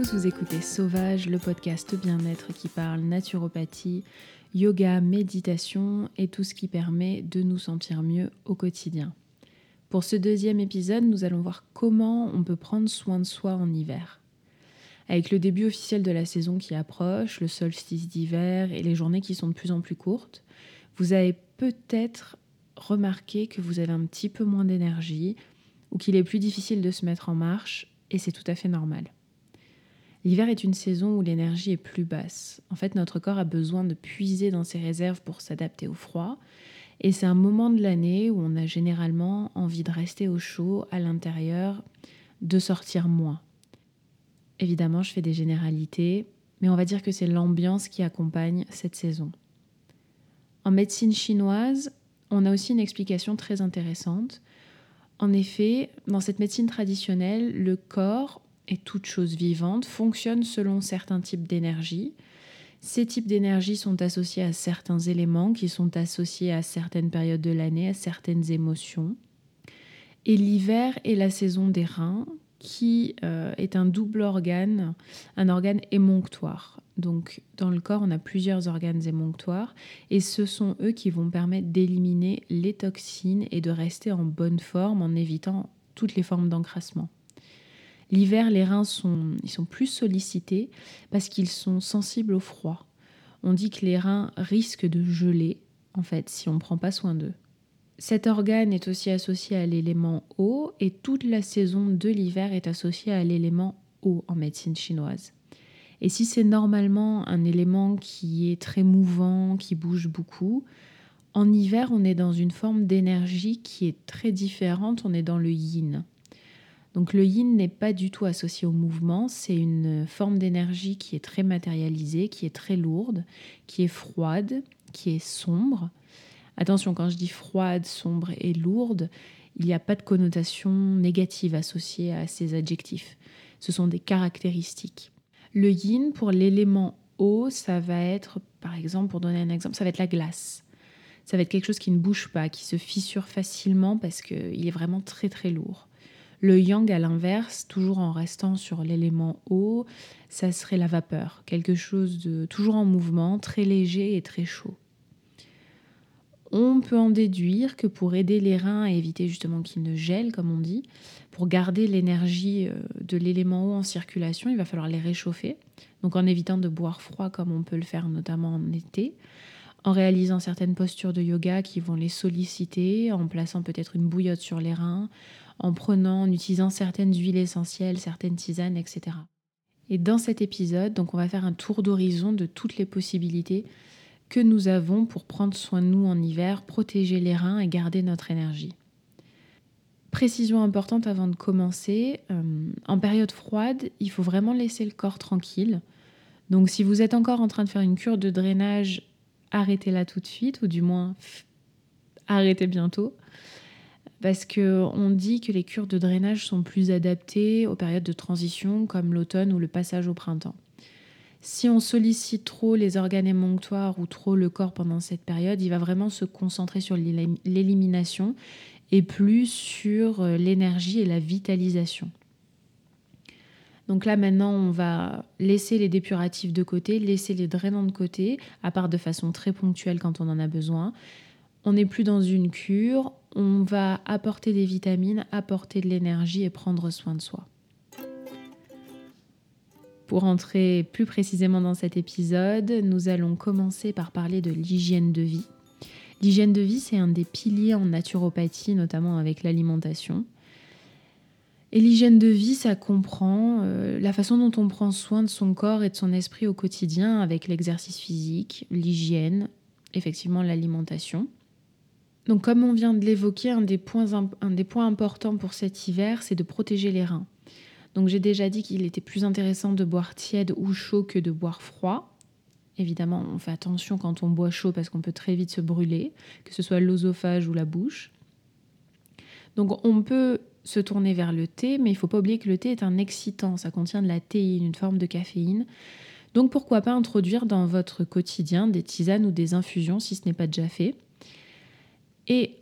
vous écoutez Sauvage, le podcast bien-être qui parle naturopathie, yoga, méditation et tout ce qui permet de nous sentir mieux au quotidien. Pour ce deuxième épisode, nous allons voir comment on peut prendre soin de soi en hiver. Avec le début officiel de la saison qui approche, le solstice d'hiver et les journées qui sont de plus en plus courtes, vous avez peut-être remarqué que vous avez un petit peu moins d'énergie ou qu'il est plus difficile de se mettre en marche et c'est tout à fait normal. L'hiver est une saison où l'énergie est plus basse. En fait, notre corps a besoin de puiser dans ses réserves pour s'adapter au froid. Et c'est un moment de l'année où on a généralement envie de rester au chaud à l'intérieur, de sortir moins. Évidemment, je fais des généralités, mais on va dire que c'est l'ambiance qui accompagne cette saison. En médecine chinoise, on a aussi une explication très intéressante. En effet, dans cette médecine traditionnelle, le corps et toute chose vivante fonctionne selon certains types d'énergie. Ces types d'énergie sont associés à certains éléments qui sont associés à certaines périodes de l'année, à certaines émotions. Et l'hiver est la saison des reins, qui euh, est un double organe, un organe émonctoire. Donc dans le corps, on a plusieurs organes émonctoires et ce sont eux qui vont permettre d'éliminer les toxines et de rester en bonne forme en évitant toutes les formes d'encrassement. L'hiver, les reins sont, ils sont plus sollicités parce qu'ils sont sensibles au froid. On dit que les reins risquent de geler, en fait, si on ne prend pas soin d'eux. Cet organe est aussi associé à l'élément eau et toute la saison de l'hiver est associée à l'élément eau en médecine chinoise. Et si c'est normalement un élément qui est très mouvant, qui bouge beaucoup, en hiver on est dans une forme d'énergie qui est très différente, on est dans le yin. Donc le yin n'est pas du tout associé au mouvement, c'est une forme d'énergie qui est très matérialisée, qui est très lourde, qui est froide, qui est sombre. Attention, quand je dis froide, sombre et lourde, il n'y a pas de connotation négative associée à ces adjectifs. Ce sont des caractéristiques. Le yin, pour l'élément eau, ça va être, par exemple, pour donner un exemple, ça va être la glace. Ça va être quelque chose qui ne bouge pas, qui se fissure facilement parce qu'il est vraiment très très lourd. Le yang, à l'inverse, toujours en restant sur l'élément eau, ça serait la vapeur, quelque chose de toujours en mouvement, très léger et très chaud. On peut en déduire que pour aider les reins à éviter justement qu'ils ne gèlent, comme on dit, pour garder l'énergie euh, de l'élément eau en circulation, il va falloir les réchauffer. Donc en évitant de boire froid comme on peut le faire notamment en été, en réalisant certaines postures de yoga qui vont les solliciter, en plaçant peut-être une bouillotte sur les reins, en prenant, en utilisant certaines huiles essentielles, certaines tisanes, etc. Et dans cet épisode, donc on va faire un tour d'horizon de toutes les possibilités que nous avons pour prendre soin de nous en hiver, protéger les reins et garder notre énergie. Précision importante avant de commencer, euh, en période froide, il faut vraiment laisser le corps tranquille. Donc si vous êtes encore en train de faire une cure de drainage, arrêtez-la tout de suite, ou du moins arrêtez bientôt parce qu'on dit que les cures de drainage sont plus adaptées aux périodes de transition comme l'automne ou le passage au printemps. Si on sollicite trop les organes émonctoires ou trop le corps pendant cette période, il va vraiment se concentrer sur l'élimination et plus sur euh, l'énergie et la vitalisation. Donc là maintenant, on va laisser les dépuratifs de côté, laisser les drainants de côté, à part de façon très ponctuelle quand on en a besoin. On n'est plus dans une cure, on va apporter des vitamines, apporter de l'énergie et prendre soin de soi. Pour entrer plus précisément dans cet épisode, nous allons commencer par parler de l'hygiène de vie. L'hygiène de vie, c'est un des piliers en naturopathie, notamment avec l'alimentation. Et l'hygiène de vie, ça comprend euh, la façon dont on prend soin de son corps et de son esprit au quotidien avec l'exercice physique, l'hygiène, effectivement l'alimentation. Donc comme on vient de l'évoquer, un, des points un des points importants pour cet hiver, c'est de protéger les reins. Donc j'ai déjà dit qu'il était plus intéressant de boire tiède ou chaud que de boire froid. Évidemment, on fait attention quand on boit chaud parce qu'on peut très vite se brûler, que ce soit l'osophage ou la bouche. Donc on peut se tourner vers le thé, mais il ne faut pas oublier que le thé est un excitant, ça contient de la théine, une forme de caféine. Donc pourquoi pas introduire dans votre quotidien des tisanes ou des infusions si ce n'est pas déjà fait. Et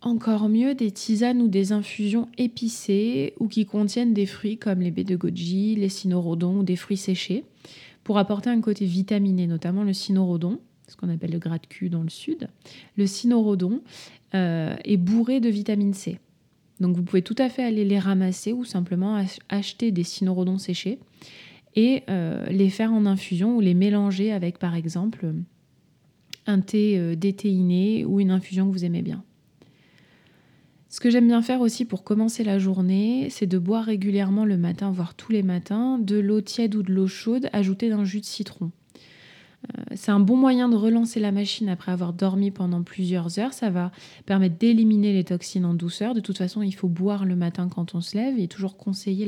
encore mieux des tisanes ou des infusions épicées ou qui contiennent des fruits comme les baies de goji, les cynorhodons ou des fruits séchés pour apporter un côté vitaminé, notamment le cynorhodon, ce qu'on appelle le gras de cul dans le sud. Le cynorhodon euh, est bourré de vitamine C. Donc vous pouvez tout à fait aller les ramasser ou simplement acheter des cynorhodons séchés et euh, les faire en infusion ou les mélanger avec par exemple un thé euh, déthéiné ou une infusion que vous aimez bien. Ce que j'aime bien faire aussi pour commencer la journée, c'est de boire régulièrement le matin, voire tous les matins, de l'eau tiède ou de l'eau chaude ajoutée d'un jus de citron. Euh, c'est un bon moyen de relancer la machine après avoir dormi pendant plusieurs heures. Ça va permettre d'éliminer les toxines en douceur. De toute façon, il faut boire le matin quand on se lève. Il est toujours conseillé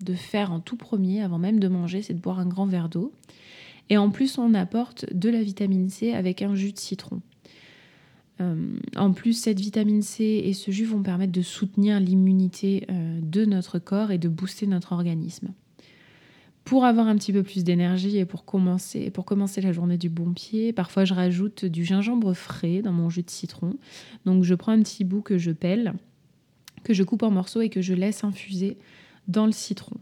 de faire en tout premier, avant même de manger, c'est de boire un grand verre d'eau. Et en plus, on apporte de la vitamine C avec un jus de citron. Euh, en plus, cette vitamine C et ce jus vont permettre de soutenir l'immunité euh, de notre corps et de booster notre organisme. Pour avoir un petit peu plus d'énergie et pour commencer, pour commencer la journée du bon pied, parfois je rajoute du gingembre frais dans mon jus de citron. Donc je prends un petit bout que je pèle, que je coupe en morceaux et que je laisse infuser dans le citron.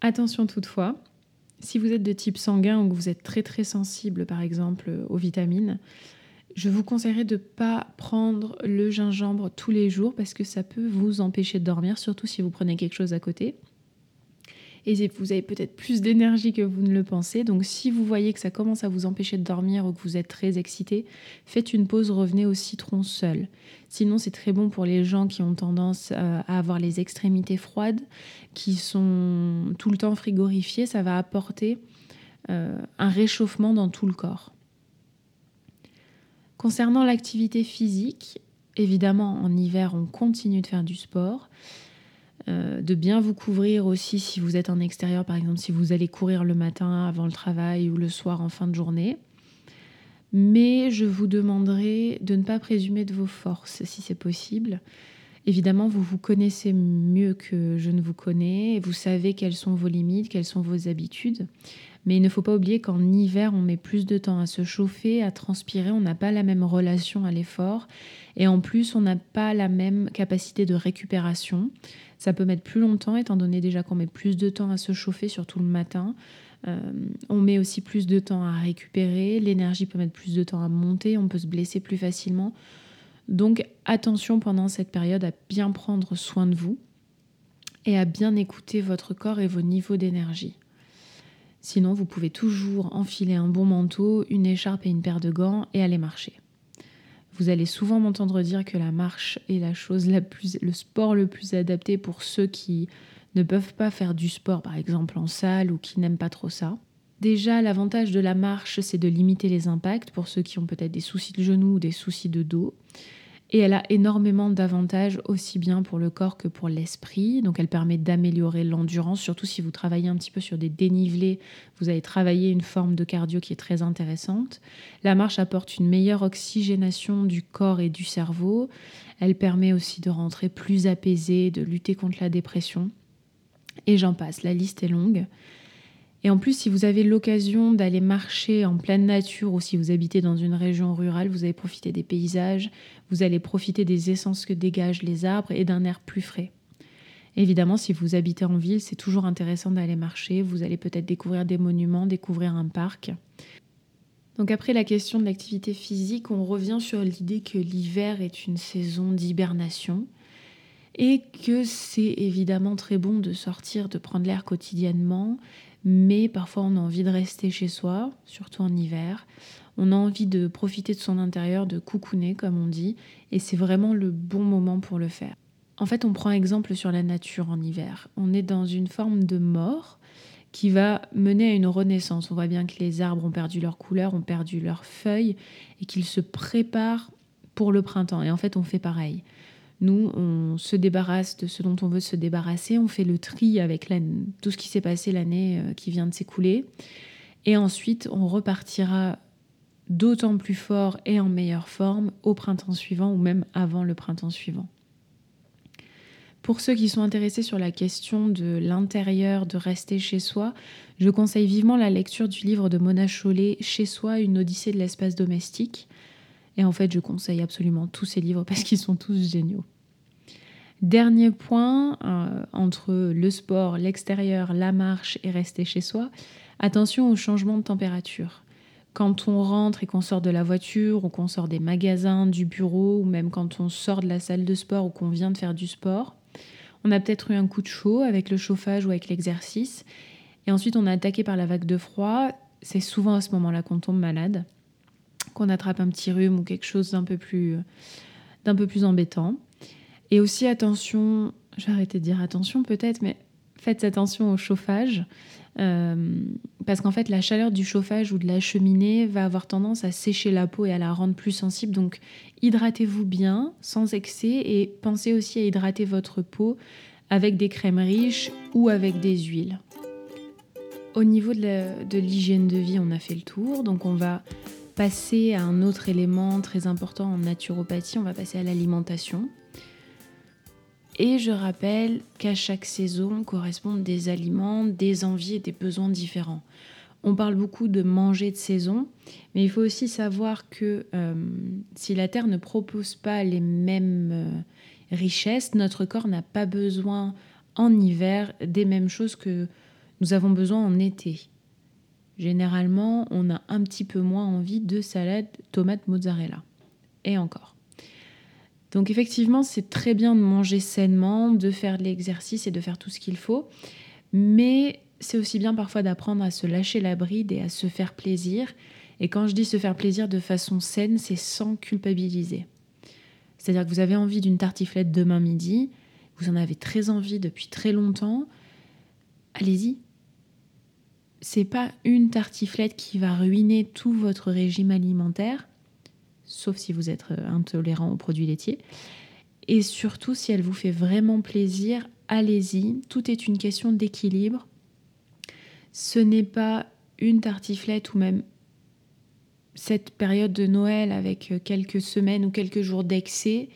Attention toutefois, si vous êtes de type sanguin ou que vous êtes très très sensible par exemple aux vitamines, je vous conseillerais de ne pas prendre le gingembre tous les jours parce que ça peut vous empêcher de dormir, surtout si vous prenez quelque chose à côté. Et vous avez peut-être plus d'énergie que vous ne le pensez. Donc si vous voyez que ça commence à vous empêcher de dormir ou que vous êtes très excité, faites une pause, revenez au citron seul. Sinon, c'est très bon pour les gens qui ont tendance euh, à avoir les extrémités froides, qui sont tout le temps frigorifiées. Ça va apporter euh, un réchauffement dans tout le corps. Concernant l'activité physique, évidemment en hiver on continue de faire du sport, euh, de bien vous couvrir aussi si vous êtes en extérieur, par exemple si vous allez courir le matin avant le travail ou le soir en fin de journée. Mais je vous demanderai de ne pas présumer de vos forces si c'est possible. Évidemment, vous vous connaissez mieux que je ne vous connais, vous savez quelles sont vos limites, quelles sont vos habitudes. Mais il ne faut pas oublier qu'en hiver, on met plus de temps à se chauffer, à transpirer, on n'a pas la même relation à l'effort et en plus, on n'a pas la même capacité de récupération. Ça peut mettre plus longtemps étant donné déjà qu'on met plus de temps à se chauffer, surtout le matin. Euh, on met aussi plus de temps à récupérer, l'énergie peut mettre plus de temps à monter, on peut se blesser plus facilement. Donc attention pendant cette période à bien prendre soin de vous et à bien écouter votre corps et vos niveaux d'énergie. Sinon, vous pouvez toujours enfiler un bon manteau, une écharpe et une paire de gants et aller marcher. Vous allez souvent m'entendre dire que la marche est la chose la plus, le sport le plus adapté pour ceux qui ne peuvent pas faire du sport, par exemple en salle ou qui n'aiment pas trop ça. Déjà, l'avantage de la marche, c'est de limiter les impacts pour ceux qui ont peut-être des soucis de genoux ou des soucis de dos. Et elle a énormément d'avantages aussi bien pour le corps que pour l'esprit. Donc elle permet d'améliorer l'endurance, surtout si vous travaillez un petit peu sur des dénivelés, vous allez travailler une forme de cardio qui est très intéressante. La marche apporte une meilleure oxygénation du corps et du cerveau. Elle permet aussi de rentrer plus apaisé, de lutter contre la dépression. Et j'en passe, la liste est longue. Et en plus, si vous avez l'occasion d'aller marcher en pleine nature ou si vous habitez dans une région rurale, vous allez profiter des paysages, vous allez profiter des essences que dégagent les arbres et d'un air plus frais. Évidemment, si vous habitez en ville, c'est toujours intéressant d'aller marcher. Vous allez peut-être découvrir des monuments, découvrir un parc. Donc après la question de l'activité physique, on revient sur l'idée que l'hiver est une saison d'hibernation et que c'est évidemment très bon de sortir, de prendre l'air quotidiennement, mais parfois on a envie de rester chez soi, surtout en hiver. On a envie de profiter de son intérieur, de coucouner comme on dit, et c'est vraiment le bon moment pour le faire. En fait, on prend exemple sur la nature en hiver. On est dans une forme de mort qui va mener à une renaissance. On voit bien que les arbres ont perdu leur couleur, ont perdu leurs feuilles et qu'ils se préparent pour le printemps. Et en fait, on fait pareil. Nous, on se débarrasse de ce dont on veut se débarrasser, on fait le tri avec tout ce qui s'est passé l'année euh, qui vient de s'écouler, et ensuite on repartira d'autant plus fort et en meilleure forme au printemps suivant ou même avant le printemps suivant. Pour ceux qui sont intéressés sur la question de l'intérieur, de rester chez soi, je conseille vivement la lecture du livre de Mona Chollet Chez soi, une odyssée de l'espace domestique. Et en fait, je conseille absolument tous ces livres parce qu'ils sont tous géniaux. Dernier point, euh, entre le sport, l'extérieur, la marche et rester chez soi, attention au changement de température. Quand on rentre et qu'on sort de la voiture ou qu'on sort des magasins, du bureau ou même quand on sort de la salle de sport ou qu'on vient de faire du sport, on a peut-être eu un coup de chaud avec le chauffage ou avec l'exercice et ensuite on est attaqué par la vague de froid. C'est souvent à ce moment-là qu'on tombe malade, qu'on attrape un petit rhume ou quelque chose d'un peu plus, d'un peu plus embêtant. Et aussi attention, je vais de dire attention peut-être, mais faites attention au chauffage. Euh, parce qu'en fait, la chaleur du chauffage ou de la cheminée va avoir tendance à sécher la peau et à la rendre plus sensible. Donc, hydratez-vous bien, sans excès, et pensez aussi à hydrater votre peau avec des crèmes riches ou avec des huiles. Au niveau de l'hygiène de vie, on a fait le tour. Donc, on va passer à un autre élément très important en naturopathie, on va passer à l'alimentation. Et je rappelle qu'à chaque saison correspondent des aliments, des envies et des besoins différents. On parle beaucoup de manger de saison, mais il faut aussi savoir que euh, si la Terre ne propose pas les mêmes euh, richesses, notre corps n'a pas besoin en hiver des mêmes choses que nous avons besoin en été. Généralement, on a un petit peu moins envie de salade, tomate, mozzarella. Et encore. Donc effectivement, c'est très bien de manger sainement, de faire de l'exercice et de faire tout ce qu'il faut, mais c'est aussi bien parfois d'apprendre à se lâcher la bride et à se faire plaisir. Et quand je dis se faire plaisir de façon saine, c'est sans culpabiliser. C'est-à-dire que vous avez envie d'une tartiflette demain midi, vous en avez très envie depuis très longtemps, allez-y. C'est pas une tartiflette qui va ruiner tout votre régime alimentaire sauf si vous êtes euh, intolérant aux produits laitiers. Et surtout, si elle vous fait vraiment plaisir, allez-y. Tout est une question d'équilibre. Ce n'est pas une tartiflette ou même cette période de Noël avec euh, quelques semaines ou quelques jours d'excès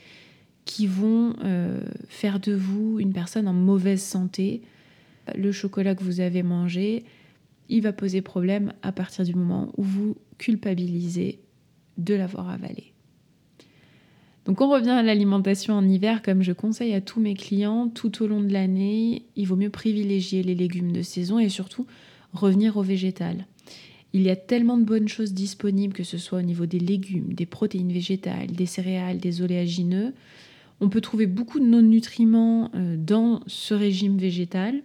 qui vont euh, faire de vous une personne en mauvaise santé. Le chocolat que vous avez mangé, il va poser problème à partir du moment où vous culpabilisez de l'avoir avalé. Donc on revient à l'alimentation en hiver, comme je conseille à tous mes clients tout au long de l'année, il vaut mieux privilégier les légumes de saison et surtout revenir au végétal. Il y a tellement de bonnes choses disponibles, que ce soit au niveau des légumes, des protéines végétales, des céréales, des oléagineux. On peut trouver beaucoup de non-nutriments euh, dans ce régime végétal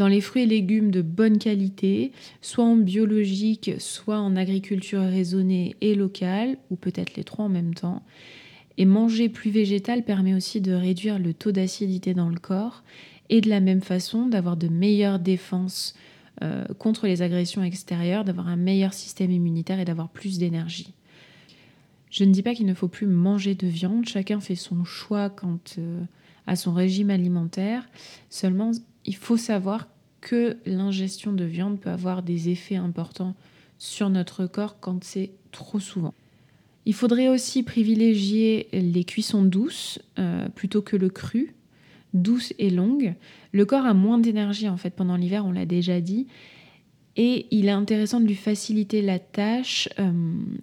dans les fruits et légumes de bonne qualité, soit en biologique, soit en agriculture raisonnée et locale, ou peut-être les trois en même temps. Et manger plus végétal permet aussi de réduire le taux d'acidité dans le corps et de la même façon d'avoir de meilleures défenses euh, contre les agressions extérieures, d'avoir un meilleur système immunitaire et d'avoir plus d'énergie. Je ne dis pas qu'il ne faut plus manger de viande, chacun fait son choix quant euh, à son régime alimentaire. Seulement, il faut savoir que l'ingestion de viande peut avoir des effets importants sur notre corps quand c'est trop souvent. Il faudrait aussi privilégier les cuissons douces euh, plutôt que le cru, douces et longues. Le corps a moins d'énergie en fait pendant l'hiver, on l'a déjà dit, et il est intéressant de lui faciliter la tâche euh,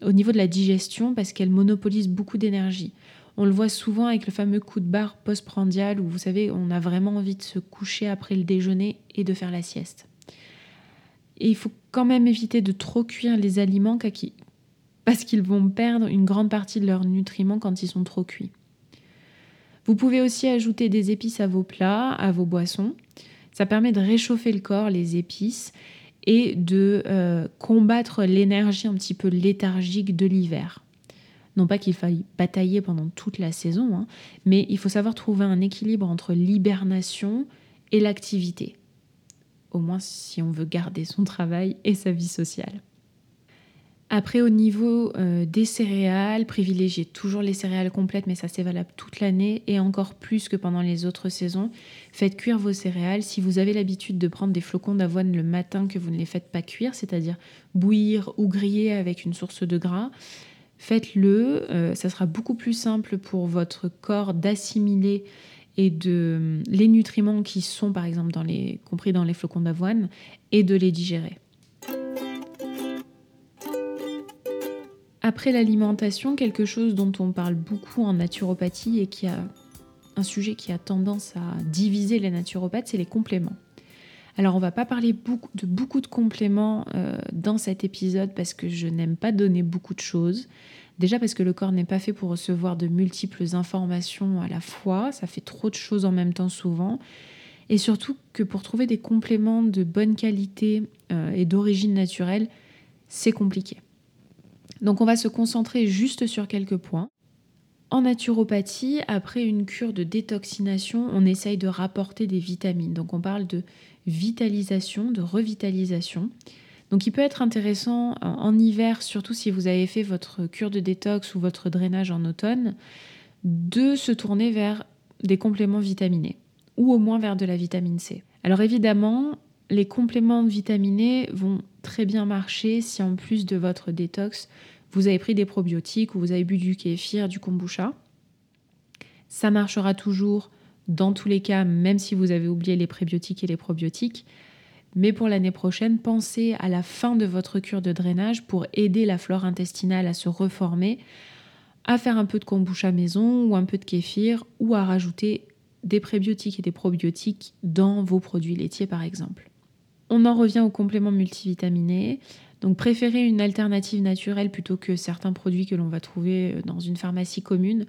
au niveau de la digestion parce qu'elle monopolise beaucoup d'énergie. On le voit souvent avec le fameux coup de barre postprandial où vous savez, on a vraiment envie de se coucher après le déjeuner et de faire la sieste. Et il faut quand même éviter de trop cuire les aliments parce qu'ils vont perdre une grande partie de leurs nutriments quand ils sont trop cuits. Vous pouvez aussi ajouter des épices à vos plats, à vos boissons. Ça permet de réchauffer le corps, les épices, et de euh, combattre l'énergie un petit peu léthargique de l'hiver. Non pas qu'il faille batailler pendant toute la saison, hein, mais il faut savoir trouver un équilibre entre l'hibernation et l'activité. Au moins si on veut garder son travail et sa vie sociale. Après, au niveau euh, des céréales, privilégiez toujours les céréales complètes, mais ça c'est valable toute l'année et encore plus que pendant les autres saisons. Faites cuire vos céréales. Si vous avez l'habitude de prendre des flocons d'avoine le matin que vous ne les faites pas cuire, c'est-à-dire bouillir ou griller avec une source de gras, faites-le. Euh, ça sera beaucoup plus simple pour votre corps d'assimiler et de les nutriments qui sont par exemple dans les, compris dans les flocons d'avoine et de les digérer. Après l'alimentation, quelque chose dont on parle beaucoup en naturopathie et qui a un sujet qui a tendance à diviser les naturopathes, c'est les compléments. Alors on va pas parler de beaucoup de compléments euh, dans cet épisode parce que je n'aime pas donner beaucoup de choses. Déjà parce que le corps n'est pas fait pour recevoir de multiples informations à la fois, ça fait trop de choses en même temps souvent. Et surtout que pour trouver des compléments de bonne qualité euh, et d'origine naturelle, c'est compliqué. Donc on va se concentrer juste sur quelques points. En naturopathie, après une cure de détoxination, on essaye de rapporter des vitamines. Donc on parle de vitalisation, de revitalisation. Donc il peut être intéressant en hiver, surtout si vous avez fait votre cure de détox ou votre drainage en automne, de se tourner vers des compléments vitaminés ou au moins vers de la vitamine C. Alors évidemment, les compléments vitaminés vont très bien marcher si en plus de votre détox, vous avez pris des probiotiques ou vous avez bu du kéfir, du kombucha. Ça marchera toujours dans tous les cas, même si vous avez oublié les prébiotiques et les probiotiques. Mais pour l'année prochaine, pensez à la fin de votre cure de drainage pour aider la flore intestinale à se reformer, à faire un peu de kombucha maison ou un peu de kéfir ou à rajouter des prébiotiques et des probiotiques dans vos produits laitiers par exemple. On en revient aux compléments multivitaminés. Donc préférez une alternative naturelle plutôt que certains produits que l'on va trouver euh, dans une pharmacie commune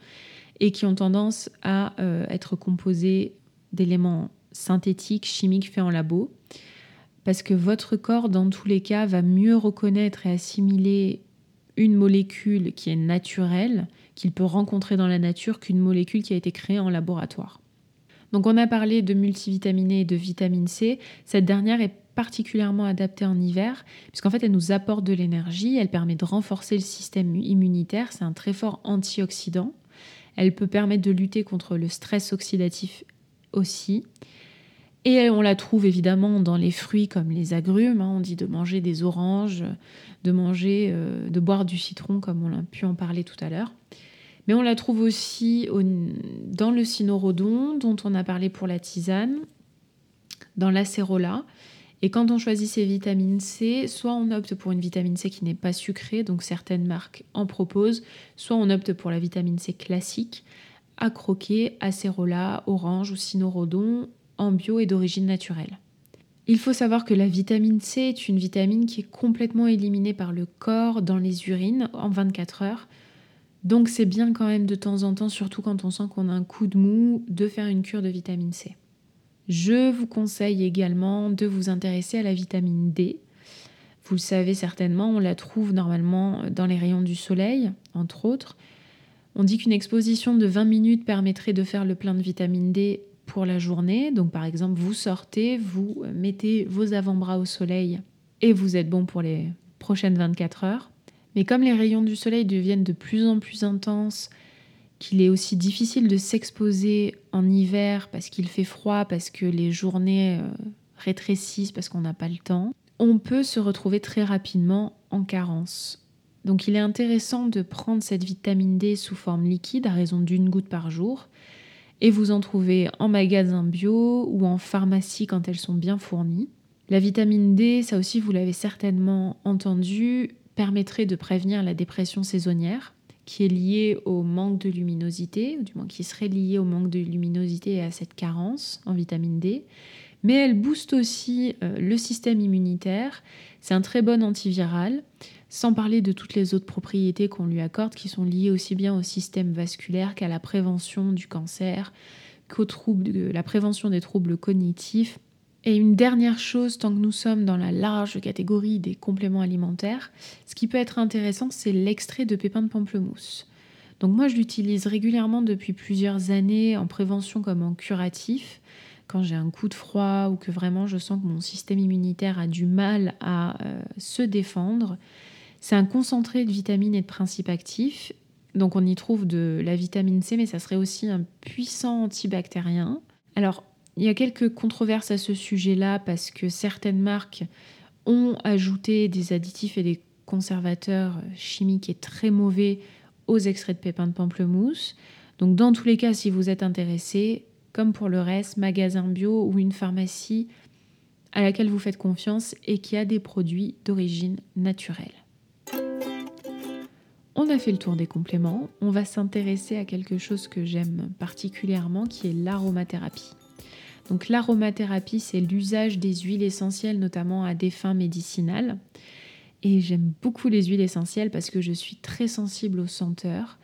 et qui ont tendance à euh, être composés d'éléments synthétiques, chimiques faits en labo. Parce que votre corps, dans tous les cas, va mieux reconnaître et assimiler une molécule qui est naturelle, qu'il peut rencontrer dans la nature, qu'une molécule qui a été créée en laboratoire. Donc on a parlé de multivitaminés et de vitamine C. Cette dernière est particulièrement adaptée en hiver, puisqu'en fait elle nous apporte de l'énergie, elle permet de renforcer le système immunitaire, c'est un très fort antioxydant. Elle peut permettre de lutter contre le stress oxydatif aussi. Et on la trouve évidemment dans les fruits comme les agrumes. Hein. On dit de manger des oranges, de manger, euh, de boire du citron comme on a pu en parler tout à l'heure. Mais on la trouve aussi dans le cynorhodon, dont on a parlé pour la tisane, dans l'acérola. Et quand on choisit ces vitamines C, soit on opte pour une vitamine C qui n'est pas sucrée, donc certaines marques en proposent, soit on opte pour la vitamine C classique, à croquer, acérola, orange ou cynorhodon, en bio et d'origine naturelle. Il faut savoir que la vitamine C est une vitamine qui est complètement éliminée par le corps dans les urines en 24 heures. Donc c'est bien quand même de temps en temps, surtout quand on sent qu'on a un coup de mou, de faire une cure de vitamine C. Je vous conseille également de vous intéresser à la vitamine D. Vous le savez certainement, on la trouve normalement dans les rayons du soleil, entre autres. On dit qu'une exposition de 20 minutes permettrait de faire le plein de vitamine D pour la journée. Donc par exemple, vous sortez, vous mettez vos avant-bras au soleil et vous êtes bon pour les prochaines 24 heures. Mais comme les rayons du soleil deviennent de plus en plus intenses, qu'il est aussi difficile de s'exposer en hiver parce qu'il fait froid, parce que les journées euh, rétrécissent, parce qu'on n'a pas le temps, on peut se retrouver très rapidement en carence. Donc il est intéressant de prendre cette vitamine D sous forme liquide à raison d'une goutte par jour. Et vous en trouvez en magasin bio ou en pharmacie quand elles sont bien fournies. La vitamine D, ça aussi vous l'avez certainement entendu, permettrait de prévenir la dépression saisonnière qui est liée au manque de luminosité, ou du moins qui serait liée au manque de luminosité et à cette carence en vitamine D. Mais elle booste aussi euh, le système immunitaire. C'est un très bon antiviral, sans parler de toutes les autres propriétés qu'on lui accorde qui sont liées aussi bien au système vasculaire qu'à la prévention du cancer, qu'au trouble, la prévention des troubles cognitifs et une dernière chose, tant que nous sommes dans la large catégorie des compléments alimentaires, ce qui peut être intéressant, c'est l'extrait de pépins de pamplemousse. Donc moi, je l'utilise régulièrement depuis plusieurs années en prévention comme en curatif. Quand j'ai un coup de froid ou que vraiment je sens que mon système immunitaire a du mal à euh, se défendre, c'est un concentré de vitamines et de principes actifs. Donc on y trouve de la vitamine C, mais ça serait aussi un puissant antibactérien. Alors il y a quelques controverses à ce sujet-là parce que certaines marques ont ajouté des additifs et des conservateurs chimiques et très mauvais aux extraits de pépins de pamplemousse. Donc dans tous les cas, si vous êtes intéressé, comme pour le reste, magasin bio ou une pharmacie à laquelle vous faites confiance et qui a des produits d'origine naturelle. on a fait le tour des compléments. On va s'intéresser à quelque chose que j'aime particulièrement qui est l'aromathérapie. Donc l'aromathérapie, c'est l'usage des huiles essentielles, notamment à des fins médicinales. Et j'aime beaucoup les huiles essentielles parce que je suis très sensible aux senteurs.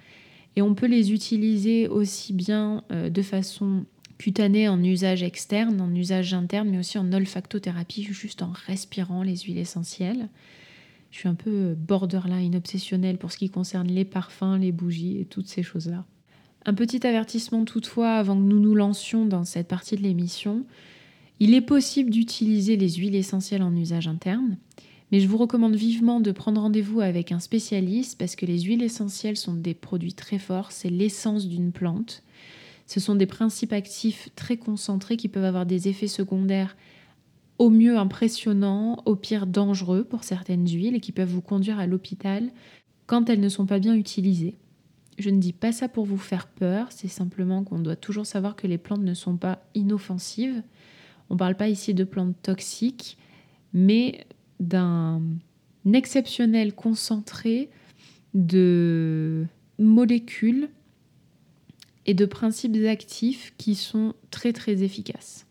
Et on peut les utiliser aussi bien euh, de façon cutanée en usage externe, en usage interne, mais aussi en olfactothérapie, juste en respirant les huiles essentielles. Je suis un peu borderline obsessionnelle pour ce qui concerne les parfums, les bougies et toutes ces choses-là. Un petit avertissement toutefois avant que nous nous lancions dans cette partie de l'émission. Il est possible d'utiliser les huiles essentielles en usage interne, mais je vous recommande vivement de prendre rendez-vous avec un spécialiste parce que les huiles essentielles sont des produits très forts, c'est l'essence d'une plante. Ce sont des principes actifs très concentrés qui peuvent avoir des effets secondaires au mieux impressionnants, au pire dangereux pour certaines huiles et qui peuvent vous conduire à l'hôpital quand elles ne sont pas bien utilisées. Je ne dis pas ça pour vous faire peur, c'est simplement qu'on doit toujours savoir que les plantes ne sont pas inoffensives. On ne parle pas ici de plantes toxiques, mais d'un exceptionnel concentré de molécules et de principes actifs qui sont très très efficaces.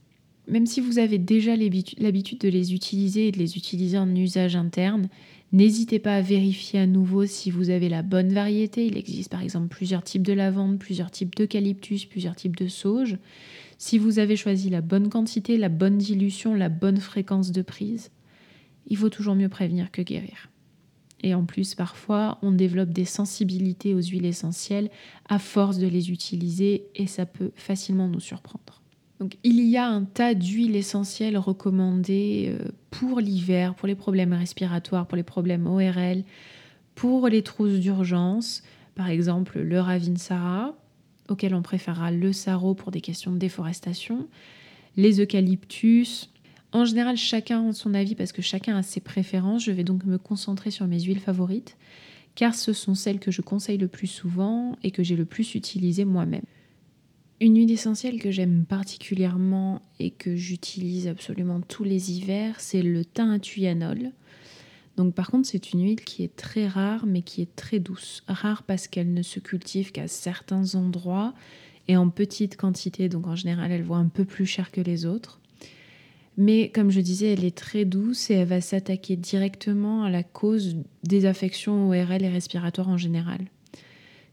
Même si vous avez déjà l'habitude de les utiliser et de les utiliser en usage interne, n'hésitez pas à vérifier à nouveau si vous avez la bonne variété. Il existe par exemple plusieurs types de lavande, plusieurs types d'eucalyptus, plusieurs types de sauge. Si vous avez choisi la bonne quantité, la bonne dilution, la bonne fréquence de prise, il vaut toujours mieux prévenir que guérir. Et en plus, parfois, on développe des sensibilités aux huiles essentielles à force de les utiliser et ça peut facilement nous surprendre. Il y a un tas d'huiles essentielles recommandées euh, pour l'hiver, pour les problèmes respiratoires, pour les problèmes ORL, pour les trousses d'urgence, par exemple le Ravinsara, auquel on préférera le Saro pour des questions de déforestation, les eucalyptus, en général, chacun a son avis parce que chacun a ses préférences. Je vais donc me concentrer sur mes huiles favorites car ce sont celles que je conseille le plus souvent et que j'ai le plus utilisées moi-même. Une huile essentielle que j'aime particulièrement et que j'utilise absolument tous les hivers, c'est le thym Donc par contre, c'est une huile qui est très rare mais qui est très douce. Rare parce qu'elle ne se cultive qu'à certains endroits et en petite quantité, donc en général elle vaut un peu plus cher que les autres. Mais comme je disais, elle est très douce et elle va s'attaquer directement à la cause des affections ORL et respiratoires en général.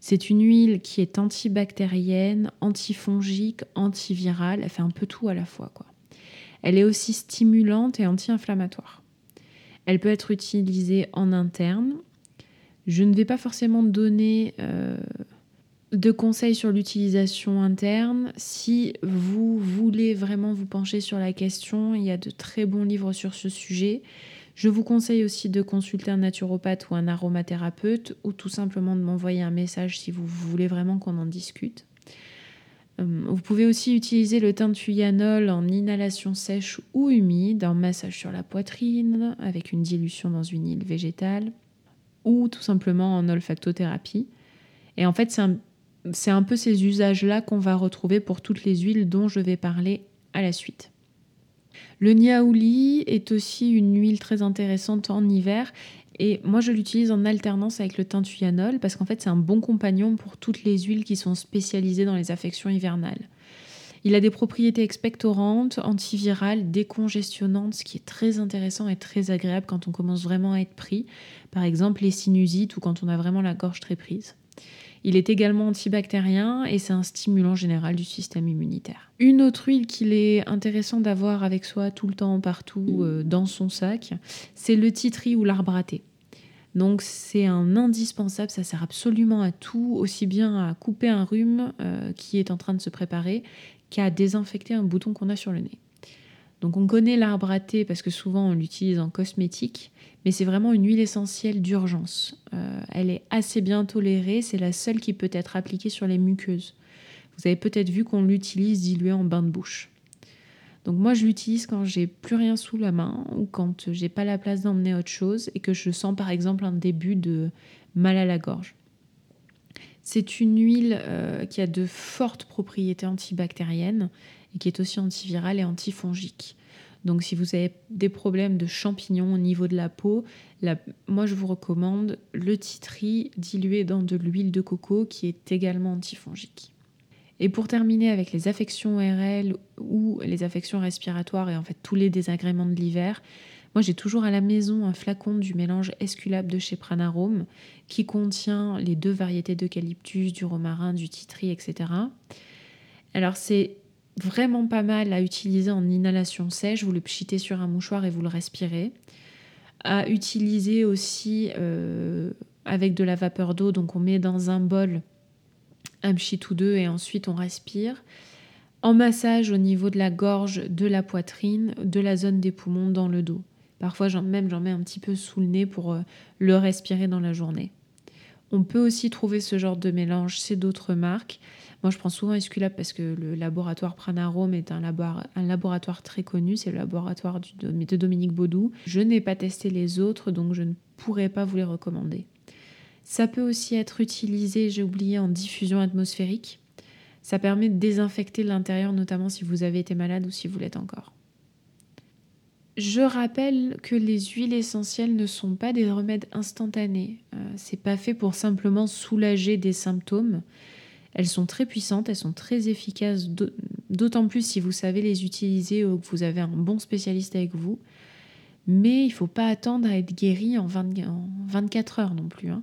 C'est une huile qui est antibactérienne, antifongique, antivirale, elle fait un peu tout à la fois. Quoi. Elle est aussi stimulante et anti-inflammatoire. Elle peut être utilisée en interne. Je ne vais pas forcément donner euh, de conseils sur l'utilisation interne. Si vous voulez vraiment vous pencher sur la question, il y a de très bons livres sur ce sujet. Je vous conseille aussi de consulter un naturopathe ou un aromathérapeute ou tout simplement de m'envoyer un message si vous voulez vraiment qu'on en discute. Euh, vous pouvez aussi utiliser le teintuyanol en inhalation sèche ou humide, en massage sur la poitrine avec une dilution dans une huile végétale ou tout simplement en olfactothérapie. Et en fait, c'est un peu ces usages-là qu'on va retrouver pour toutes les huiles dont je vais parler à la suite. Le niaouli est aussi une huile très intéressante en hiver et moi je l'utilise en alternance avec le teintuyanol parce qu'en fait c'est un bon compagnon pour toutes les huiles qui sont spécialisées dans les affections hivernales. Il a des propriétés expectorantes, antivirales, décongestionnantes, ce qui est très intéressant et très agréable quand on commence vraiment à être pris. Par exemple les sinusites ou quand on a vraiment la gorge très prise. Il est également antibactérien et c'est un stimulant général du système immunitaire. Une autre huile qu'il est intéressant d'avoir avec soi tout le temps, partout, euh, dans son sac, c'est le titri ou l'arbre à thé. Donc c'est un indispensable, ça sert absolument à tout, aussi bien à couper un rhume euh, qui est en train de se préparer qu'à désinfecter un bouton qu'on a sur le nez. Donc on connaît l'arbre à thé parce que souvent on l'utilise en cosmétique, mais c'est vraiment une huile essentielle d'urgence. Euh, elle est assez bien tolérée, c'est la seule qui peut être appliquée sur les muqueuses. Vous avez peut-être vu qu'on l'utilise diluée en bain de bouche. Donc moi je l'utilise quand j'ai plus rien sous la main ou quand j'ai pas la place d'emmener autre chose et que je sens par exemple un début de mal à la gorge. C'est une huile euh, qui a de fortes propriétés antibactériennes et qui est aussi antivirale et antifongique. Donc si vous avez des problèmes de champignons au niveau de la peau, moi je vous recommande le titri dilué dans de l'huile de coco qui est également antifongique. Et pour terminer avec les affections ORL ou les affections respiratoires et en fait tous les désagréments de l'hiver, moi j'ai toujours à la maison un flacon du mélange esculap de chez Pranarome qui contient les deux variétés d'eucalyptus, du romarin, du titri, etc. Alors c'est vraiment pas mal à utiliser en inhalation sèche. Vous le pchitez sur un mouchoir et vous le respirez. À utiliser aussi euh, avec de la vapeur d'eau. Donc on met dans un bol un pchit ou deux et ensuite on respire. En massage au niveau de la gorge, de la poitrine, de la zone des poumons, dans le dos. Parfois même j'en mets un petit peu sous le nez pour euh, le respirer dans la journée. On peut aussi trouver ce genre de mélange chez d'autres marques. Moi, je prends souvent Esculap parce que le laboratoire Pranarome est un, laboratoire très connu. C'est le laboratoire de Dominique Baudou. Je n'ai pas testé les autres, donc je ne pourrais pas vous les recommander. Ça peut aussi être utilisé, j'ai oublié, en diffusion atmosphérique. Ça permet de désinfecter l'intérieur, notamment si vous avez été malade ou si vous l'êtes encore. Je rappelle que les huiles essentielles ne sont pas des remèdes instantanés. Euh, c'est pas fait pour simplement soulager des symptômes. Elles sont très puissantes, elles sont très efficaces, d'autant plus si vous savez les utiliser ou que vous avez un bon spécialiste avec vous. Mais il ne faut pas attendre à être guéri en, 24 heures non plus. Hein.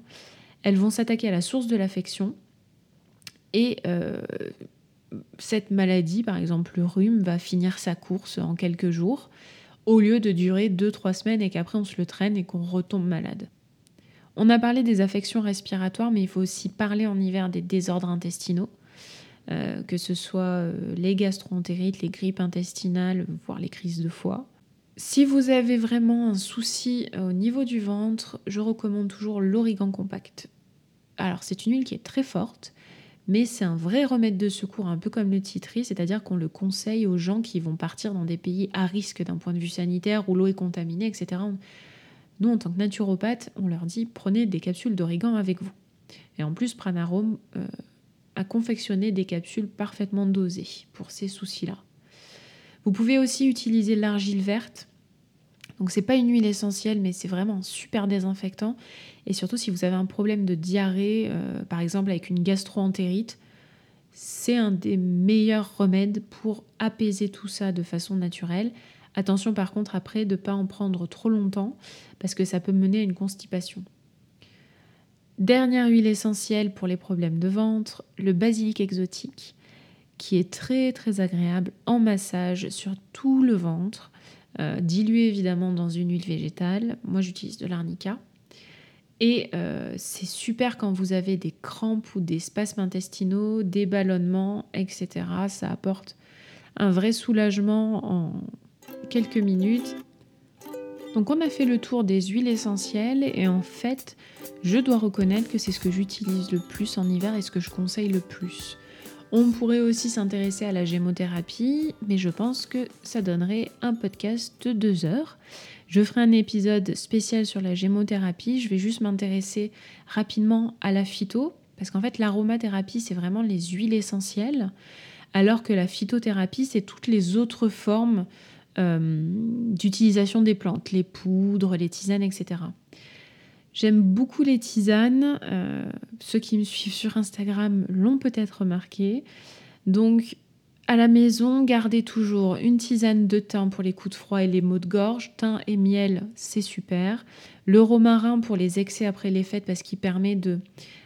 Elles vont s'attaquer à la source de l'affection et euh, cette maladie, par exemple le rhume, va finir sa course en quelques jours au lieu de durer 2-3 semaines et qu'après on se le traîne et qu'on retombe malade. On a parlé des affections respiratoires, mais il faut aussi parler en hiver des désordres intestinaux, euh, que ce soit euh, les gastroentérites, les grippes intestinales, voire les crises de foie. Si vous avez vraiment un souci euh, au niveau du ventre, je recommande toujours l'origan compact. Alors c'est une huile qui est très forte, mais c'est un vrai remède de secours, un peu comme le titri, c'est-à-dire qu'on le conseille aux gens qui vont partir dans des pays à risque d'un point de vue sanitaire, où l'eau est contaminée, etc. Nous, en tant que naturopathe, on leur dit prenez des capsules d'origan avec vous. Et en plus, Pranarome euh, a confectionné des capsules parfaitement dosées pour ces soucis-là. Vous pouvez aussi utiliser l'argile verte. Donc c'est pas une huile essentielle, mais c'est vraiment super désinfectant. Et surtout si vous avez un problème de diarrhée, euh, par exemple avec une gastroentérite, c'est un des meilleurs remèdes pour apaiser tout ça de façon naturelle. Attention par contre après de ne pas en prendre trop longtemps parce que ça peut mener à une constipation. Dernière huile essentielle pour les problèmes de ventre, le basilic exotique qui est très très agréable en massage sur tout le ventre, euh, dilué évidemment dans une huile végétale. Moi j'utilise de l'arnica. Et euh, c'est super quand vous avez des crampes ou des spasmes intestinaux, des ballonnements, etc. Ça apporte un vrai soulagement en, quelques minutes. Donc on a fait le tour des huiles essentielles et en fait, je dois reconnaître que c'est ce que j'utilise le plus en hiver et ce que je conseille le plus. On pourrait aussi s'intéresser à la gémothérapie, mais je pense que ça donnerait un podcast de deux heures. Je ferai un épisode spécial sur la gémothérapie. Je vais juste m'intéresser rapidement à la phyto, parce qu'en fait, l'aromathérapie, c'est vraiment les huiles essentielles, alors que la phytothérapie, c'est toutes les autres formes euh, d'utilisation des plantes, les poudres, les tisanes, etc. J'aime beaucoup les tisanes. Euh, ceux qui me suivent sur Instagram l'ont peut-être remarqué. Donc, à la maison, gardez toujours une tisane de thym pour les coups de froid et les maux de gorge. Thym et miel, c'est super. Le romarin pour les excès après les fêtes parce qu'il permet de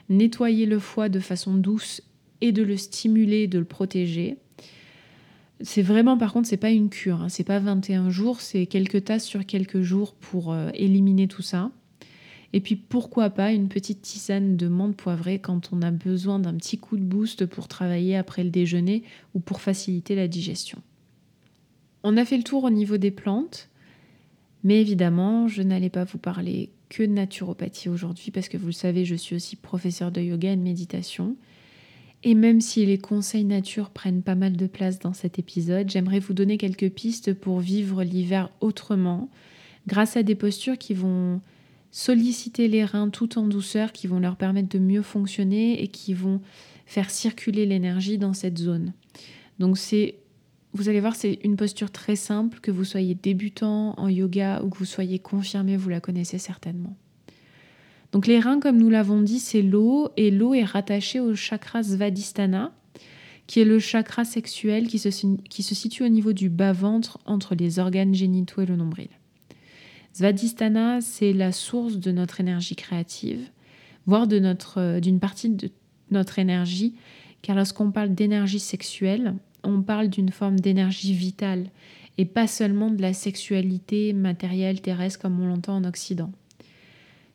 nettoyer le foie de façon douce et de le stimuler, de le protéger. C'est vraiment, par contre, c'est pas une cure. Hein. C'est pas 21 jours, c'est quelques tasses sur quelques jours pour euh, éliminer tout ça. Et puis pourquoi pas une petite tisane de menthe poivrée quand on a besoin d'un petit coup de boost pour travailler après le déjeuner ou pour faciliter la digestion. On a fait le tour au niveau des plantes, mais évidemment, je n'allais pas vous parler que de naturopathie aujourd'hui parce que vous le savez, je suis aussi professeur de yoga et de méditation. Et même si les conseils nature prennent pas mal de place dans cet épisode, j'aimerais vous donner quelques pistes pour vivre l'hiver autrement, grâce à des postures qui vont solliciter les reins tout en douceur, qui vont leur permettre de mieux fonctionner et qui vont faire circuler l'énergie dans cette zone. Donc c'est vous allez voir, c'est une posture très simple, que vous soyez débutant en yoga ou que vous soyez confirmé, vous la connaissez certainement. Donc les reins, comme nous l'avons dit, c'est l'eau et l'eau est rattachée au chakra Svadhisthana, qui est le chakra sexuel qui se, qui se situe au niveau du bas-ventre entre les organes génitaux et le nombril. Svadhisthana, c'est la source de notre énergie créative, voire de notre, d'une partie de notre énergie, car lorsqu'on parle d'énergie sexuelle, on parle d'une forme d'énergie vitale et pas seulement de la sexualité matérielle terrestre comme on l'entend en Occident.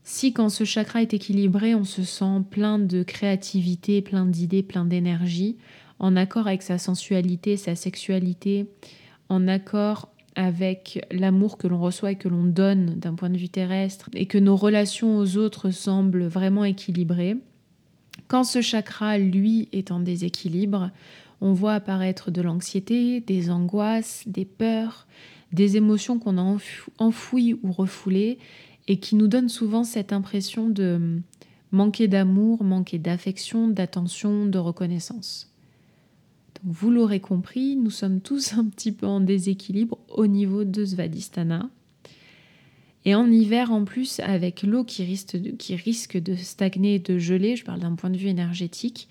Si quand ce chakra est équilibré, on se sent plein de créativité, plein d'idées, plein d'énergie, en accord avec sa sensualité, sa sexualité, en accord avec l'amour que l'on reçoit et que l'on donne d'un point de vue terrestre, et que nos relations aux autres semblent vraiment équilibrées, quand ce chakra, lui, est en déséquilibre, on voit apparaître de l'anxiété, des angoisses, des peurs, des émotions qu'on a enfouies ou refoulées et qui nous donnent souvent cette impression de manquer d'amour, manquer d'affection, d'attention, de reconnaissance. Vous l'aurez compris, nous sommes tous un petit peu en déséquilibre au niveau de Svadhisthana. Et en hiver, en plus, avec l'eau qui risque, de, qui risque de stagner et de geler, je parle d'un point de vue énergétique,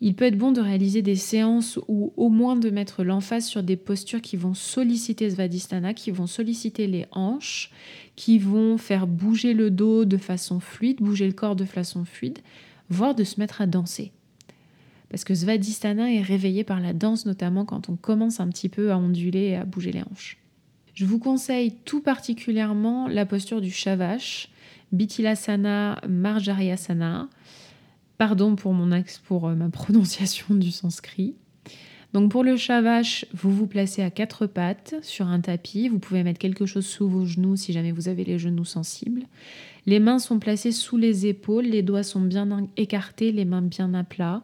il peut être bon de réaliser des séances ou au moins de mettre l'emphase sur des postures qui vont solliciter Svadhisthana, qui vont solliciter les hanches, qui vont faire bouger le dos de façon fluide, bouger le corps de façon fluide, voire de se mettre à danser. Parce que Svadhisthana est réveillé par la danse, notamment quand on commence un petit peu à onduler et à bouger les hanches. Je vous conseille tout particulièrement la posture du Shavash, Bithilasana, Marjariasana, Pardon pour, mon axe, pour euh, ma prononciation du sanskrit. Donc pour le shavash, vous vous placez à quatre pattes sur un tapis. Vous pouvez mettre quelque chose sous vos genoux si jamais vous avez les genoux sensibles. Les mains sont placées sous les épaules, les doigts sont bien écartés, les mains bien à plat.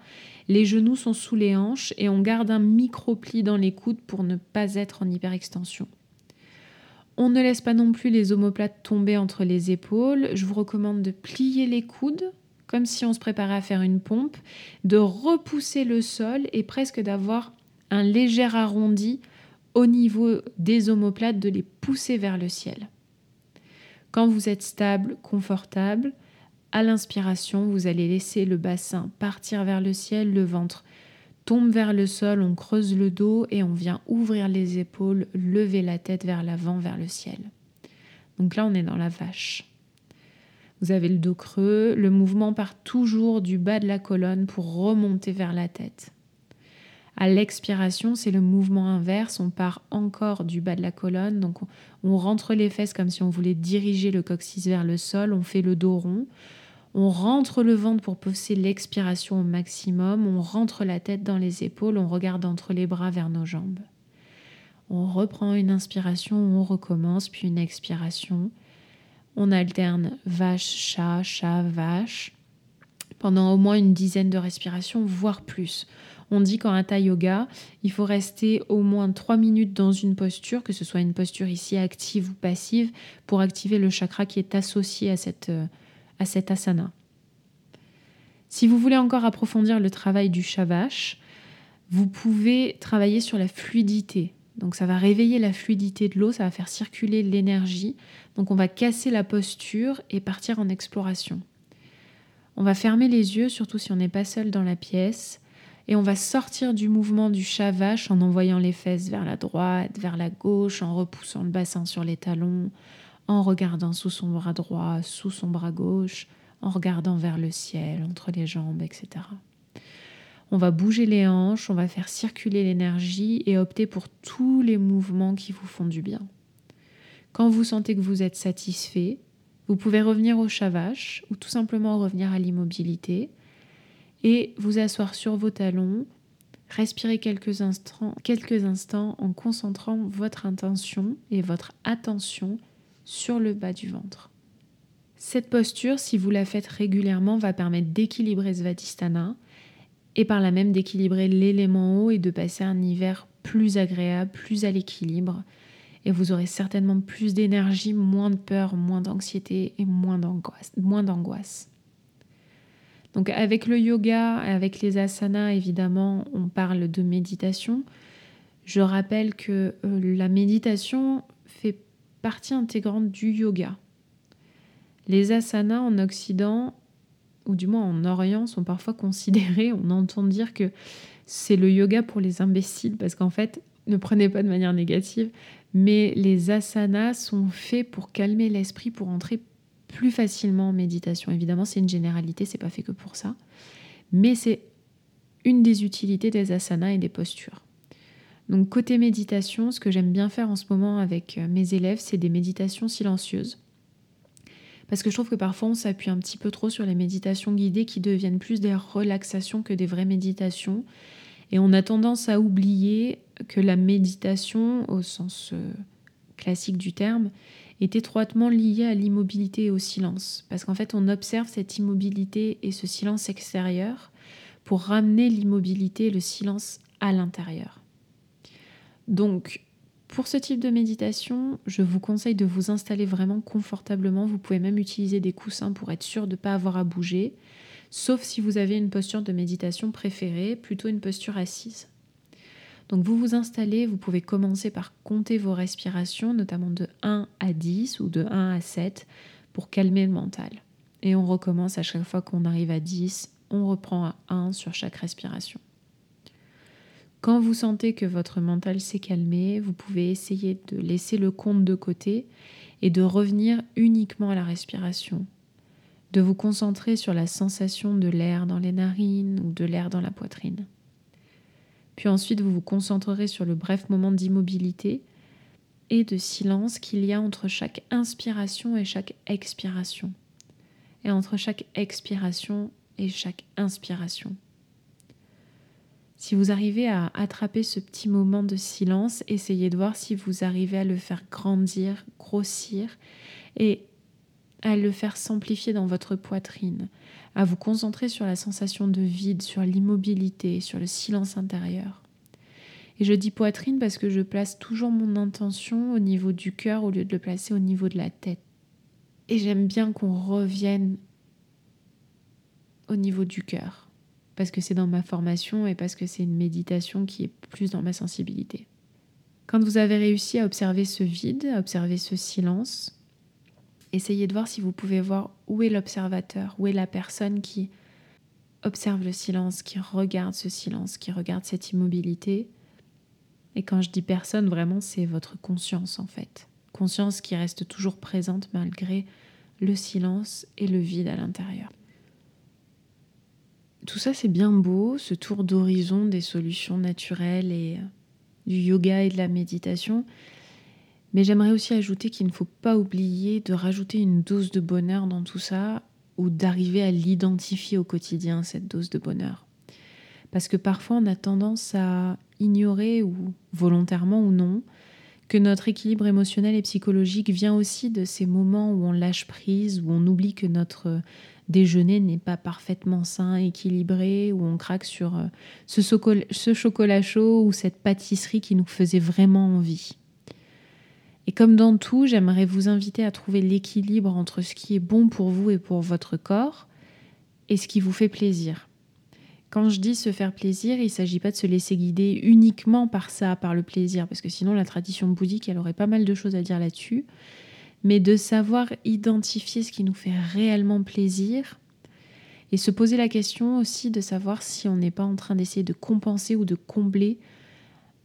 Les genoux sont sous les hanches et on garde un micro-pli dans les coudes pour ne pas être en hyperextension. On ne laisse pas non plus les omoplates tomber entre les épaules. Je vous recommande de plier les coudes comme si on se préparait à faire une pompe, de repousser le sol et presque d'avoir un léger arrondi au niveau des omoplates, de les pousser vers le ciel. Quand vous êtes stable, confortable, à l'inspiration, vous allez laisser le bassin partir vers le ciel, le ventre tombe vers le sol, on creuse le dos et on vient ouvrir les épaules, lever la tête vers l'avant, vers le ciel. Donc là, on est dans la vache. Vous avez le dos creux, le mouvement part toujours du bas de la colonne pour remonter vers la tête. À l'expiration, c'est le mouvement inverse, on part encore du bas de la colonne, donc on, rentre les fesses comme si on voulait diriger le coccyx vers le sol, on fait le dos rond, on rentre le ventre pour pousser l'expiration au maximum, on rentre la tête dans les épaules, on regarde entre les bras vers nos jambes. On reprend une inspiration, on recommence, puis une expiration. On alterne vache, chat, chat, vache pendant au moins une dizaine de respirations, voire plus. On dit qu'en hatha yoga, il faut rester au moins 3 minutes dans une posture, que ce soit une posture ici active ou passive, pour activer le chakra qui est associé à cette, euh, à cette asana. Si vous voulez encore approfondir le travail du shavash, vous pouvez travailler sur la fluidité, donc ça va réveiller la fluidité de l'eau, ça va faire circuler l'énergie. Donc on va casser la posture et partir en exploration. On va fermer les yeux, surtout si on n'est pas seul dans la pièce, et on va sortir du mouvement du chat vache en envoyant les fesses vers la droite, vers la gauche, en repoussant le bassin sur les talons, en regardant sous son bras droit, sous son bras gauche, en regardant vers le ciel, entre les jambes, etc. On va bouger les hanches, on va faire circuler l'énergie et opter pour tous les mouvements qui vous font du bien. Quand vous sentez que vous êtes satisfait, vous pouvez revenir au chavache ou tout simplement revenir à l'immobilité et vous asseoir sur vos talons, respirer quelques instants, en concentrant votre intention et votre attention sur le bas du ventre. Cette posture, si vous la faites régulièrement, va permettre d'équilibrer Svadhisthana et par là même d'équilibrer l'élément eau et de passer un hiver plus agréable, plus à l'équilibre. Et vous aurez certainement plus d'énergie, moins de peur, moins d'anxiété et moins d'angoisse. Donc avec le yoga, avec les asanas, évidemment, on parle de méditation. Je rappelle que euh, la méditation partie intégrante du yoga. Les asanas en Occident, ou du moins en Orient, sont parfois considérés, on entend dire que c'est le yoga pour les imbéciles, parce qu'en fait, ne prenez pas de manière négative, mais les asanas sont faits pour calmer l'esprit, pour entrer plus facilement en méditation. Évidemment, c'est une généralité, c'est pas fait que pour ça, mais c'est une des utilités des asanas et des postures. Donc côté méditation, ce que j'aime bien faire en ce moment avec euh, mes élèves, c'est des méditations silencieuses. Parce que je trouve que parfois on s'appuie un petit peu trop sur les méditations guidées qui deviennent plus des relaxations que des vraies méditations. Et on a tendance à oublier que la méditation, au sens euh, classique du terme, est étroitement liée à l'immobilité et au silence. Parce qu'en fait, on observe cette immobilité et ce silence extérieur pour ramener l'immobilité et le silence à l'intérieur. Donc, pour ce type de méditation, je vous conseille de vous installer vraiment confortablement. Vous pouvez même utiliser des coussins pour être sûr de ne pas avoir à bouger, sauf si vous avez une posture de méditation préférée, plutôt une posture assise. Donc vous vous installez, vous pouvez commencer par compter vos respirations, notamment de 1 à 10 ou de 1 à 7, pour calmer le mental. Et on recommence à chaque fois qu'on arrive à 10, on reprend à 1 sur chaque respiration. Quand vous sentez que votre mental s'est calmé, vous pouvez essayer de laisser le compte de côté et de revenir uniquement à la respiration, de vous concentrer sur la sensation de l'air dans les narines ou de l'air dans la poitrine. Puis ensuite, vous vous concentrerez sur le bref moment d'immobilité et de silence qu'il y a entre chaque inspiration et chaque expiration, et entre chaque expiration et chaque inspiration. Si vous arrivez à attraper ce petit moment de silence, essayez de voir si vous arrivez à le faire grandir, grossir et à le faire s'amplifier dans votre poitrine, à vous concentrer sur la sensation de vide, sur l'immobilité, sur le silence intérieur. Et je dis poitrine parce que je place toujours mon intention au niveau du cœur au lieu de le placer au niveau de la tête. Et j'aime bien qu'on revienne au niveau du cœur parce que c'est dans ma formation et parce que c'est une méditation qui est plus dans ma sensibilité. Quand vous avez réussi à observer ce vide, à observer ce silence, essayez de voir si vous pouvez voir où est l'observateur, où est la personne qui observe le silence, qui regarde ce silence, qui regarde cette immobilité. Et quand je dis personne, vraiment, c'est votre conscience en fait. Conscience qui reste toujours présente malgré le silence et le vide à l'intérieur tout ça c'est bien beau, ce tour d'horizon des solutions naturelles et euh, du yoga et de la méditation. Mais j'aimerais aussi ajouter qu'il ne faut pas oublier de rajouter une dose de bonheur dans tout ça ou d'arriver à l'identifier au quotidien, cette dose de bonheur. Parce que parfois on a tendance à ignorer, ou volontairement ou non, notre équilibre émotionnel et psychologique vient aussi de ces moments où on lâche prise, où on oublie que notre déjeuner n'est pas parfaitement sain, équilibré, où on craque sur euh, ce, chocolat chaud ou cette pâtisserie qui nous faisait vraiment envie. Et comme dans tout, j'aimerais vous inviter à trouver l'équilibre entre ce qui est bon pour vous et pour votre corps et ce qui vous fait plaisir. Quand je dis se faire plaisir, il ne s'agit pas de se laisser guider uniquement par ça, par le plaisir, parce que sinon la tradition bouddhique, elle aurait pas mal de choses à dire là-dessus. Mais de savoir identifier ce qui nous fait réellement plaisir et se poser la question aussi de savoir si on n'est pas en train d'essayer de compenser ou de combler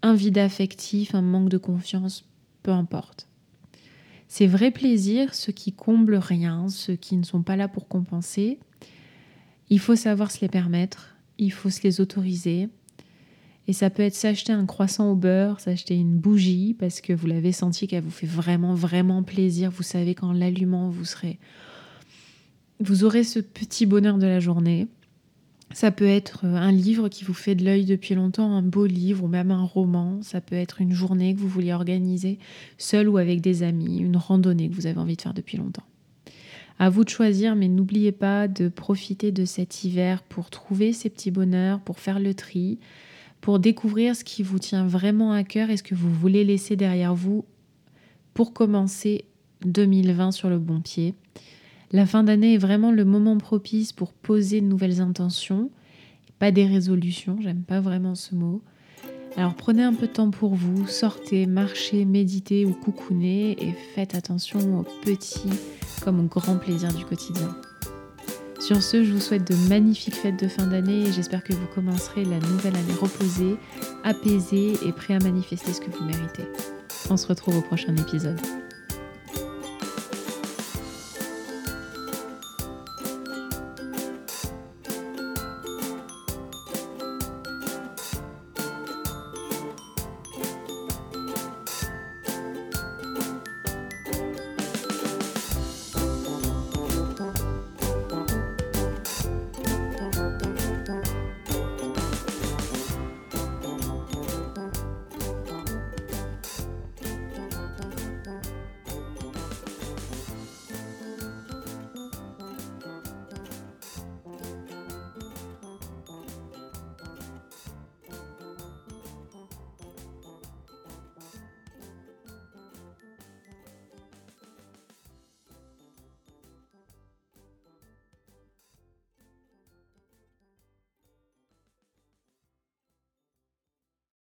un vide affectif, un manque de confiance, peu importe. Ces vrais plaisirs, ceux qui comblent rien, ceux qui ne sont pas là pour compenser, il faut savoir se les permettre, il faut se les autoriser, et ça peut être s'acheter un croissant au beurre, s'acheter une bougie parce que vous l'avez senti qu'elle vous fait vraiment, vraiment plaisir. Vous savez qu'en l'allumant, vous serez. Vous aurez ce petit bonheur de la journée. Ça peut être un livre qui vous fait de l'œil depuis longtemps, un beau livre ou même un roman. Ça peut être une journée que vous vouliez organiser seul ou avec des amis, une randonnée que vous avez envie de faire depuis longtemps. À vous de choisir, mais n'oubliez pas de profiter de cet hiver pour trouver ces petits bonheurs, pour faire le tri, pour découvrir ce qui vous tient vraiment à cœur et ce que vous voulez laisser derrière vous pour commencer 2020 sur le bon pied. La fin d'année est vraiment le moment propice pour poser de nouvelles intentions, pas des résolutions, j'aime pas vraiment ce mot, Alors prenez un peu de temps pour vous, sortez, marchez, méditez ou coucounez et faites attention aux petits comme aux grands plaisirs du quotidien. Sur ce, je vous souhaite de magnifiques fêtes de fin d'année et j'espère que vous commencerez la nouvelle année reposée, apaisée et prêt à manifester ce que vous méritez. On se retrouve au prochain épisode.